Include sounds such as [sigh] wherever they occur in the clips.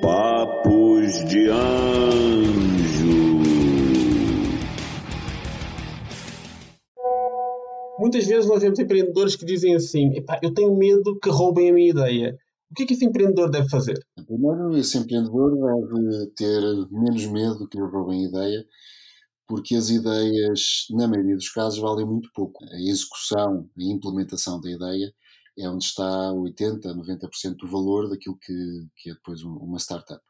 Papos de Anjo. Muitas vezes nós vemos empreendedores que dizem assim: eu tenho medo que roubem a minha ideia. O que é que esse empreendedor deve fazer? Primeiro, esse empreendedor deve ter menos medo que lhe roubem a ideia, porque as ideias, na maioria dos casos, valem muito pouco. A execução, a implementação da ideia é onde está 80%, 90% do valor daquilo que, que é depois uma startup.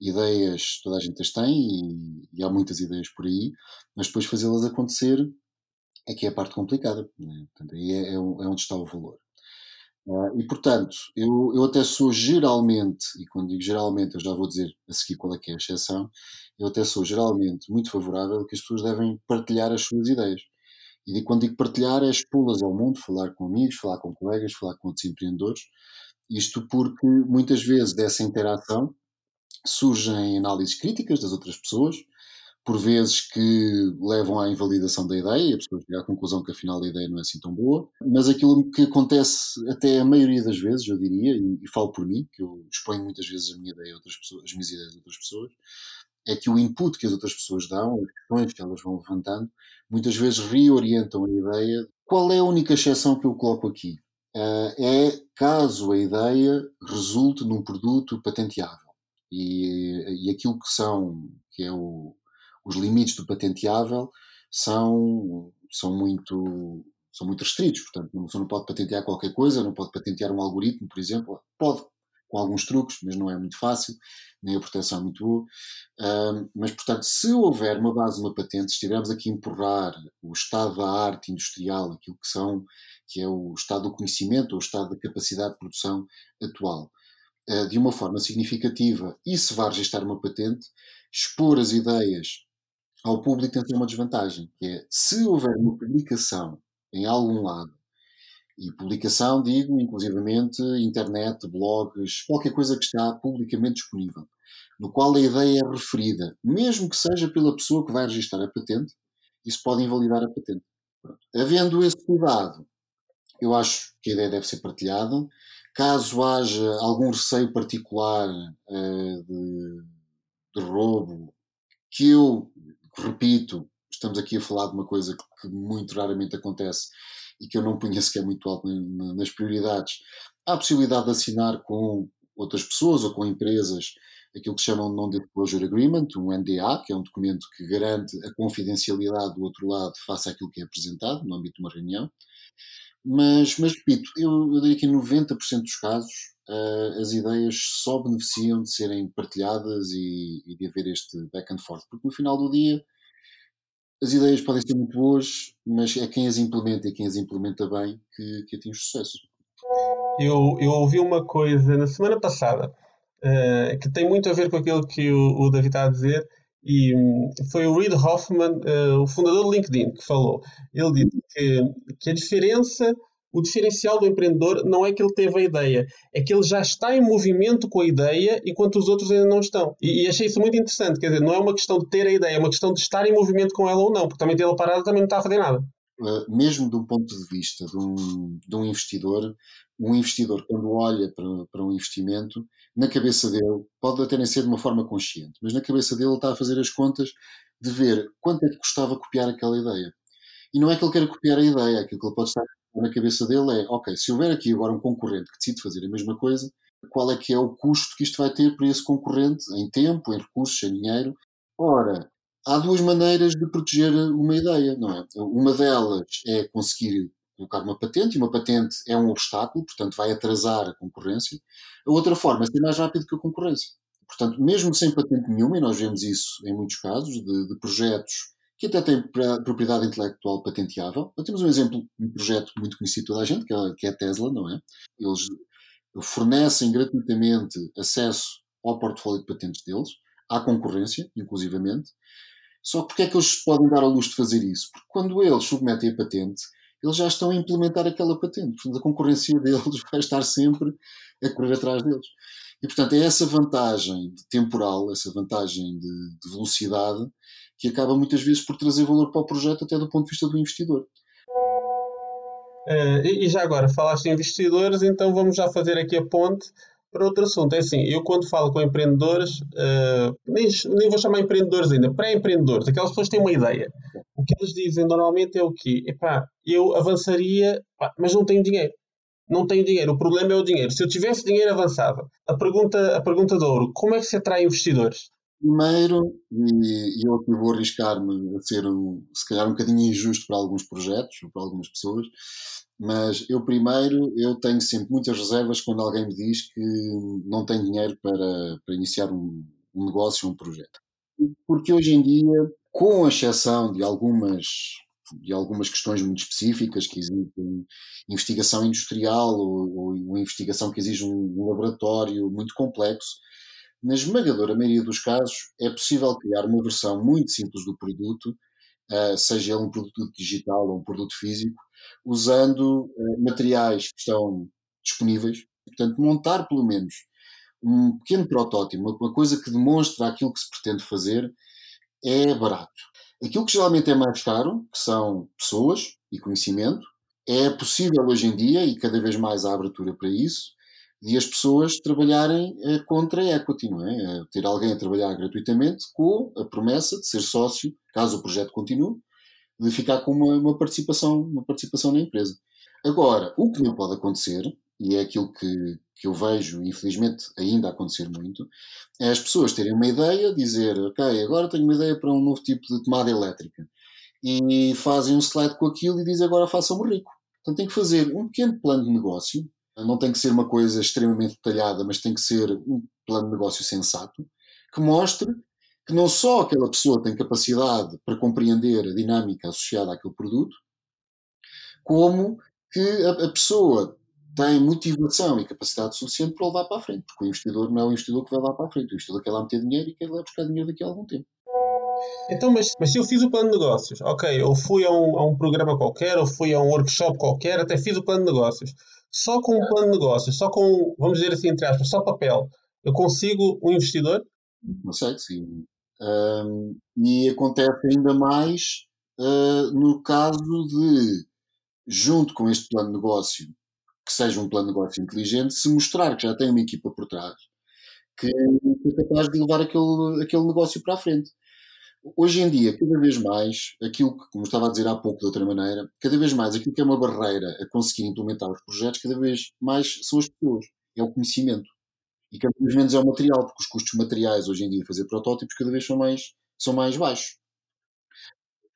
Ideias, toda a gente as tem e, e há muitas ideias por aí, mas depois fazê-las acontecer é que é a parte complicada. Né? Portanto, aí é, é, é onde está o valor. Uh, e, portanto, eu, eu até sou geralmente, e quando digo geralmente, eu já vou dizer a seguir qual é que é a exceção, eu até sou geralmente muito favorável que as pessoas devem partilhar as suas ideias. E quando digo partilhar, é expô-las ao mundo, falar com amigos, falar com colegas, falar com outros empreendedores. Isto porque muitas vezes dessa interação surgem análises críticas das outras pessoas, por vezes que levam à invalidação da ideia e a pessoa chega à conclusão que afinal a ideia não é assim tão boa. Mas aquilo que acontece até a maioria das vezes, eu diria, e, e falo por mim, que eu exponho muitas vezes a minha ideia a outras pessoas, as minhas ideias a outras pessoas, é que o input que as outras pessoas dão, as questões que elas vão levantando, muitas vezes reorientam a ideia. Qual é a única exceção que eu coloco aqui? Uh, é caso a ideia resulte num produto patenteável. E, e aquilo que são, que é o, os limites do patenteável são, são muito são muito restritos, portanto, você não pode patentear qualquer coisa, não pode patentear um algoritmo, por exemplo, pode com alguns truques, mas não é muito fácil, nem a proteção é muito boa. Uh, mas, portanto, se houver uma base uma patente, se estivermos aqui a empurrar o estado da arte industrial, aquilo que são, que é o estado do conhecimento ou o estado da capacidade de produção atual, uh, de uma forma significativa, e se vai registrar uma patente, expor as ideias ao público tem ter uma desvantagem, que é se houver uma publicação em algum lado, e publicação, digo, inclusivamente internet, blogs, qualquer coisa que está publicamente disponível, no qual a ideia é referida, mesmo que seja pela pessoa que vai registrar a patente, isso pode invalidar a patente. Pronto. Havendo esse cuidado, eu acho que a ideia deve ser partilhada. Caso haja algum receio particular uh, de, de roubo, que eu repito, estamos aqui a falar de uma coisa que, muito raramente acontece e que eu não punha [laughs] sequer muito alto nas prioridades. Há a possibilidade de assinar com outras pessoas ou com empresas aquilo que chamam de Non-Disclosure Agreement, um NDA, que é um documento que garante a confidencialidade do outro lado face àquilo que é apresentado no âmbito de uma reunião. Mas, mas repito, eu, eu diria que em 90% dos casos uh, as ideias só beneficiam de serem partilhadas e, e, de haver este back and forth, porque no final do dia as ideias podem ser muito boas, mas é quem as implementa e quem as implementa bem que, que atinge sucesso. Eu, eu ouvi uma coisa na semana passada uh, que tem muito a ver com aquilo que o, o David está a dizer, e um, foi o Reid Hoffman, uh, o fundador do LinkedIn, que falou. Ele disse que, que a diferença o diferencial do empreendedor não é que ele teve a ideia, é que ele já está em movimento com a ideia enquanto os outros ainda não estão. E, e achei isso muito interessante, quer dizer, não é uma questão de ter a ideia, é uma questão de estar em movimento com ela ou não, porque também tê-la parada também não está a fazer nada. Uh, mesmo de um ponto de vista de um, de um investidor, um investidor, quando olha para, para um investimento, na cabeça dele, pode até nem ser de uma forma consciente, mas na cabeça dele ele está a fazer as contas de ver quanto é que custava copiar aquela ideia. E não é que ele queira copiar a ideia, aquilo que ele pode estar na cabeça dele é, ok, se houver aqui agora um concorrente que decide fazer a mesma coisa, qual é que é o custo que isto vai ter para esse concorrente, em tempo, em recursos, em dinheiro? Ora, há duas maneiras de proteger uma ideia, não é? Uma delas é conseguir colocar uma patente, e uma patente é um obstáculo, portanto vai atrasar a concorrência. A outra forma é ser mais rápido que a concorrência. Portanto, mesmo sem patente nenhuma, e nós vemos isso em muitos casos, de, de projetos que até tem propriedade intelectual patenteável. Nós temos um exemplo, um projeto muito conhecido toda a gente, que é, é a Tesla, não é? Eles fornecem gratuitamente acesso ao portfólio de patentes deles, à concorrência, inclusivamente. Só que porque é que eles podem dar a luz de fazer isso? Porque quando eles submetem a patente, eles já estão a implementar aquela patente. Portanto, a concorrência deles [laughs] vai estar sempre a correr atrás deles. E, portanto, é essa vantagem temporal, essa vantagem de, de velocidade, que acaba muitas vezes por trazer valor para o projeto até do ponto de vista do investidor. Uh, e, já agora, falaste em investidores, então vamos já fazer aqui a ponte para outro assunto. É assim, eu quando falo com empreendedores, uh, nem, nem vou chamar empreendedores ainda, pré-empreendedores, aquelas pessoas que têm uma ideia. O que eles dizem normalmente é o quê? Epá, eu avançaria, mas não tenho dinheiro. Não tenho dinheiro, o problema é o dinheiro. Se eu tivesse dinheiro, avançava. A pergunta, a pergunta de ouro, como é que se atrai investidores? Primeiro, e eu aqui vou arriscar-me a ser um, se calhar um bocadinho injusto para alguns projetos, para algumas pessoas, mas eu primeiro, eu tenho sempre muitas reservas quando alguém me diz que não tem dinheiro para, para iniciar um, um negócio, um projeto. Porque hoje em dia, com exceção de algumas de algumas questões muito específicas que exigem investigação industrial ou, ou investigação que exige um, um laboratório muito complexo, na esmagadora maioria dos casos, é possível criar uma versão muito simples do produto, uh, seja ele um produto digital ou um produto físico, usando uh, materiais que estão disponíveis. Portanto, montar pelo menos um pequeno protótipo, uma, uma coisa que demonstra aquilo que se pretende fazer, é barato. Aquilo que geralmente é mais caro, que são pessoas e conhecimento, é possível hoje em dia, e cada vez mais há abertura para isso, de as pessoas trabalharem eh, contra a equity, não é? Eh, ter alguém a trabalhar gratuitamente com a promessa de ser sócio, caso o projeto continue, de ficar com uma, uma participação, uma participação na empresa. Agora, o que não pode acontecer, e é aquilo que, que eu vejo, infelizmente, ainda acontecer muito, é as pessoas terem uma ideia, dizer, ok, agora tenho uma ideia para um novo tipo de tomada elétrica. E fazem um slide com aquilo e dizem, agora façam-me rico. Então tem que fazer um pequeno plano de negócio, não tem que ser uma coisa extremamente detalhada, mas tem que ser um plano de negócio sensato, que mostre que não só aquela pessoa tem capacidade para compreender a dinâmica associada àquele produto, como que a, pessoa tem motivação e capacidade suficiente para o levar para a frente, porque o investidor não é o investidor que vai lá para a frente, o investidor quer lá meter dinheiro e quer lá buscar dinheiro daqui a algum tempo. Então, mas, mas se eu fiz o plano de negócios, ok, eu fui a um, a um programa qualquer, ou fui a um workshop qualquer, até fiz o plano de negócios só com um plano de negócio, só com, vamos dizer assim, entre aspas, só papel, eu consigo um investidor? Consegue, sim. Um, e acontece ainda mais uh, no caso de, junto com este plano de negócio, que seja um plano de negócio inteligente, se mostrar que já tem uma equipa por trás que é capaz de levar aquele, aquele negócio para a frente. Hoje em dia, cada vez mais, aquilo que, como estava a dizer há pouco de outra maneira, cada vez mais aquilo que é uma barreira a conseguir implementar os projetos, cada vez mais são as pessoas, é o conhecimento. E cada vez menos é o material, porque os custos materiais hoje em dia fazer protótipos cada vez são mais, são mais baixos.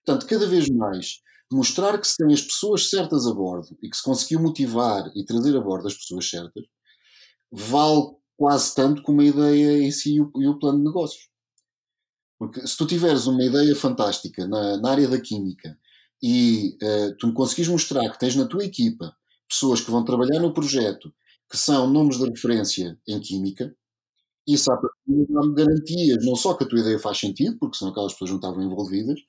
Portanto, cada vez mais, mostrar que se tem as pessoas certas a bordo e que se conseguiu motivar e trazer a bordo as pessoas certas, vale quase tanto como a ideia em si e o, e o plano de negócios. Porque se tu tiveres uma ideia fantástica na, na área da química e uh, tu me conseguires mostrar que tens na tua equipa pessoas que vão trabalhar no projeto que são nomes de referência em química, isso dá-me garantias, não só que a tua ideia faz sentido, porque senão aquelas pessoas não estavam envolvidas,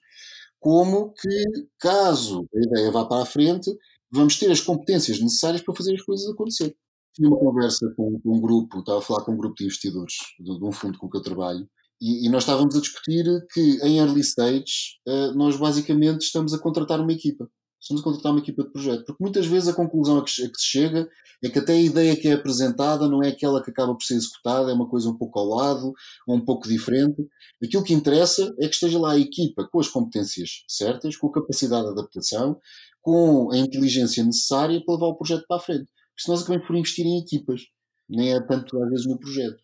como que, caso a ideia vá para a frente, vamos ter as competências necessárias para fazer as coisas acontecer. Tive uma conversa com, com um grupo, estava a falar com um grupo de investidores de, de um fundo com que eu trabalho, e, e, nós estávamos a discutir que em early stage uh, nós basicamente estamos a contratar uma equipa. Estamos a contratar uma equipa de projeto. Porque muitas vezes a conclusão a que, se chega é que até a ideia que é apresentada não é aquela que acaba por ser executada, é uma coisa um pouco ao lado, ou um pouco diferente. Aquilo que interessa é que esteja lá a equipa com as competências certas, com a capacidade de adaptação, com a inteligência necessária para levar o projeto para a frente. Porque se nós acabamos por investir em equipas, nem é tanto às vezes no projeto.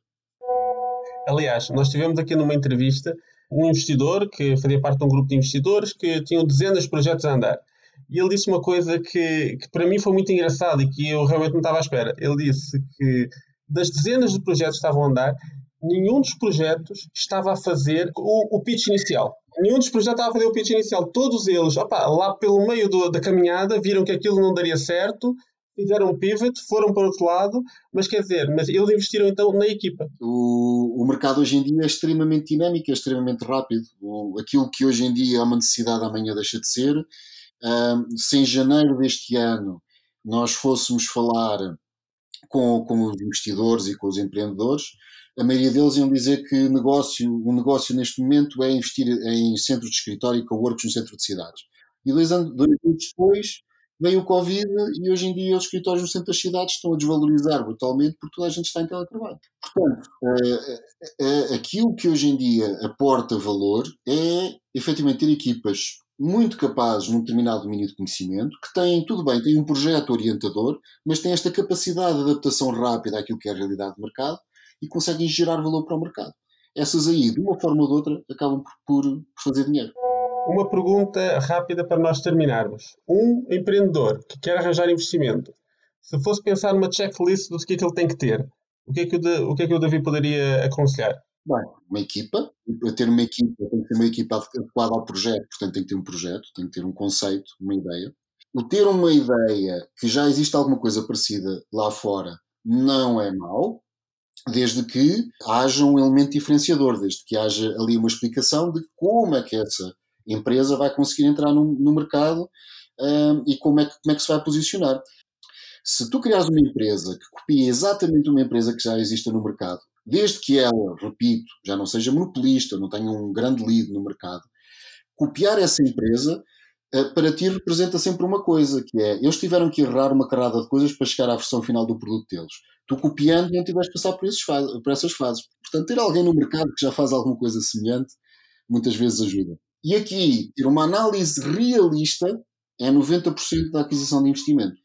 Aliás, nós tivemos aqui numa entrevista um investidor que fazia parte de um grupo de investidores que tinham dezenas de projetos a andar. E ele disse uma coisa que, que para mim foi muito engraçada e que eu realmente não estava à espera. Ele disse que das dezenas de projetos que estavam a andar, nenhum dos projetos estava a fazer o, o pitch inicial. Nenhum dos projetos estava a fazer o pitch inicial. Todos eles, opa, lá pelo meio do, da caminhada, viram que aquilo não daria certo fizeram um pivot, foram para outro lado, mas quer dizer, mas eles investiram então na equipa. O, o mercado hoje em dia é extremamente dinâmico, é extremamente rápido. O, aquilo que hoje em dia é uma necessidade, amanhã deixa de ser. Se em janeiro deste ano nós fôssemos falar com, com os investidores e com os empreendedores, a maioria deles iam dizer que negócio, o negócio neste momento é investir em centros de escritório e co-works no centro de cidades. E dois anos, dois anos depois veio o Covid e hoje em dia os escritórios no centro das cidades estão a desvalorizar brutalmente porque toda a gente está em teletrabalho. Portanto, uh, aquilo que hoje em dia aporta valor é efetivamente ter equipas muito capazes num determinado domínio de conhecimento, que têm, tudo bem, têm um projeto orientador, mas têm esta capacidade de adaptação rápida àquilo que é a realidade do mercado e conseguem gerar valor para o mercado. Essas aí, de uma forma ou de outra, acabam por, por fazer dinheiro. Uma pergunta rápida para nós terminarmos. Um empreendedor que quer arranjar investimento, se fosse pensar numa checklist do que é que ele tem que ter, o que é que o, o, que é que o Davi poderia aconselhar? Bem, uma equipa, ter uma equipa, tem que ter uma equipa adequada ao projeto, portanto tem que ter um projeto, tem que ter um conceito, uma ideia. O ter uma ideia que já existe alguma coisa parecida lá fora não é mau, desde que haja um elemento diferenciador, desde que haja ali uma explicação de como é que essa empresa vai conseguir entrar no, no mercado um, e como é, que, como é que se vai posicionar. Se tu criares uma empresa que copia exatamente uma empresa que já existe no mercado, desde que ela, repito, já não seja monopolista, não tenha um grande lead no mercado, copiar essa empresa uh, para ti representa sempre uma coisa, que é, eles tiveram que errar uma carrada de coisas para chegar à versão final do produto deles. Tu copiando não tiveste passar por, esses por essas fases. Portanto, ter alguém no mercado que já faz alguma coisa semelhante, muitas vezes ajuda. E aqui, ter uma análise realista é 90% da aquisição de investimento.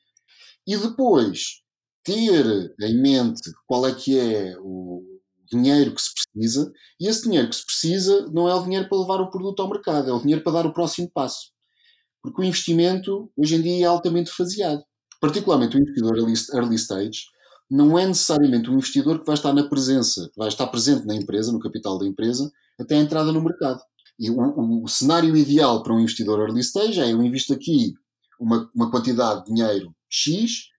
E depois, ter em mente qual é que é o dinheiro que se precisa, e esse dinheiro que se precisa não é o dinheiro para levar o produto ao mercado, é o dinheiro para dar o próximo passo. Porque o investimento, hoje em dia, é altamente faseado. Particularmente o investidor early stage, não é necessariamente um investidor que vai estar na presença, vai estar presente na empresa, no capital da empresa, até a entrada no mercado. E o, o, o, cenário ideal para um investidor early stage é eu invisto aqui uma, uma quantidade de dinheiro X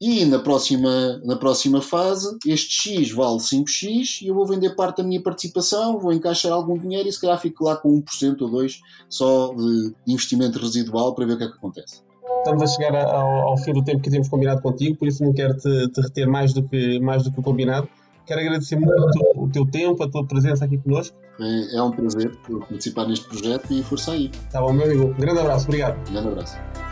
e na próxima, na próxima fase este X vale 5X e eu vou vender parte da minha participação, vou encaixar algum dinheiro e se calhar fico lá com 1% ou 2% só de investimento residual para ver o que é que acontece. Estamos a chegar ao, ao fim do tempo que tínhamos combinado contigo, por isso não quero te, te reter mais do, que, mais do que o combinado. Quero agradecer muito o teu tempo, a tua presença aqui connosco. É, é um prazer participar neste projeto e força aí. Tá bom, meu amigo. Um grande abraço, obrigado. Um grande abraço.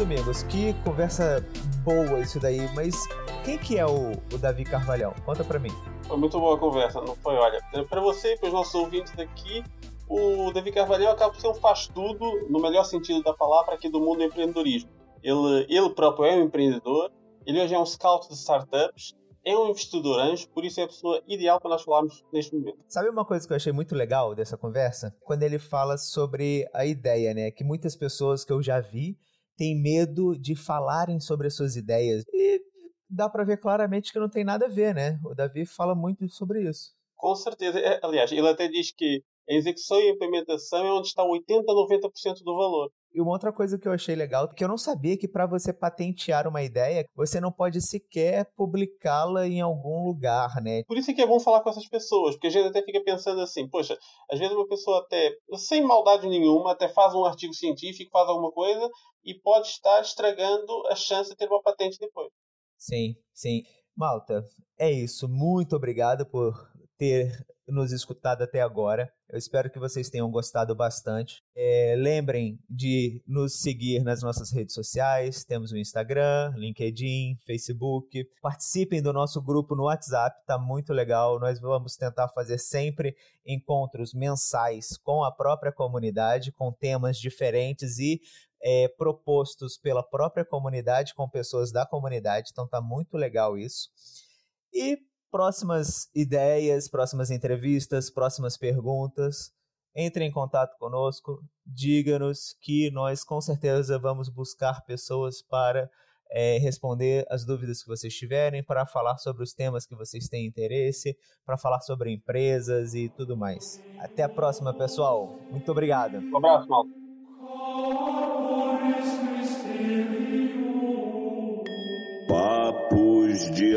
Domingos, que conversa boa isso daí, mas quem que é o, o Davi Carvalhão? Conta para mim. Foi muito boa a conversa, não foi? Olha, para você e para os nossos ouvintes daqui, o Davi Carvalhão acaba por ser um faz-tudo, no melhor sentido da palavra, aqui do mundo do empreendedorismo ele, ele próprio é um empreendedor, ele hoje é um scout de startups, é um investidor anjo, por isso é a pessoa ideal para nós falarmos neste momento. Sabe uma coisa que eu achei muito legal dessa conversa? Quando ele fala sobre a ideia, né? Que muitas pessoas que eu já vi têm medo de falarem sobre as suas ideias. E dá para ver claramente que não tem nada a ver, né? O Davi fala muito sobre isso. Com certeza. É, aliás, ele até diz que a execução e a implementação é onde está 80 a 90% do valor. E uma outra coisa que eu achei legal, que eu não sabia que para você patentear uma ideia, você não pode sequer publicá-la em algum lugar, né? Por isso é que é bom falar com essas pessoas, porque a gente até fica pensando assim, poxa, às vezes uma pessoa até, sem maldade nenhuma, até faz um artigo científico, faz alguma coisa e pode estar estragando a chance de ter uma patente depois. Sim, sim. Malta, é isso. Muito obrigado por ter nos escutado até agora. Eu espero que vocês tenham gostado bastante. É, lembrem de nos seguir nas nossas redes sociais. Temos o Instagram, LinkedIn, Facebook. Participem do nosso grupo no WhatsApp, tá muito legal. Nós vamos tentar fazer sempre encontros mensais com a própria comunidade, com temas diferentes e é, propostos pela própria comunidade, com pessoas da comunidade. Então tá muito legal isso. E próximas ideias, próximas entrevistas, próximas perguntas, entre em contato conosco, diga-nos que nós com certeza vamos buscar pessoas para é, responder as dúvidas que vocês tiverem, para falar sobre os temas que vocês têm interesse, para falar sobre empresas e tudo mais. Até a próxima, pessoal. Muito obrigado. Um abraço, Malta. Papos de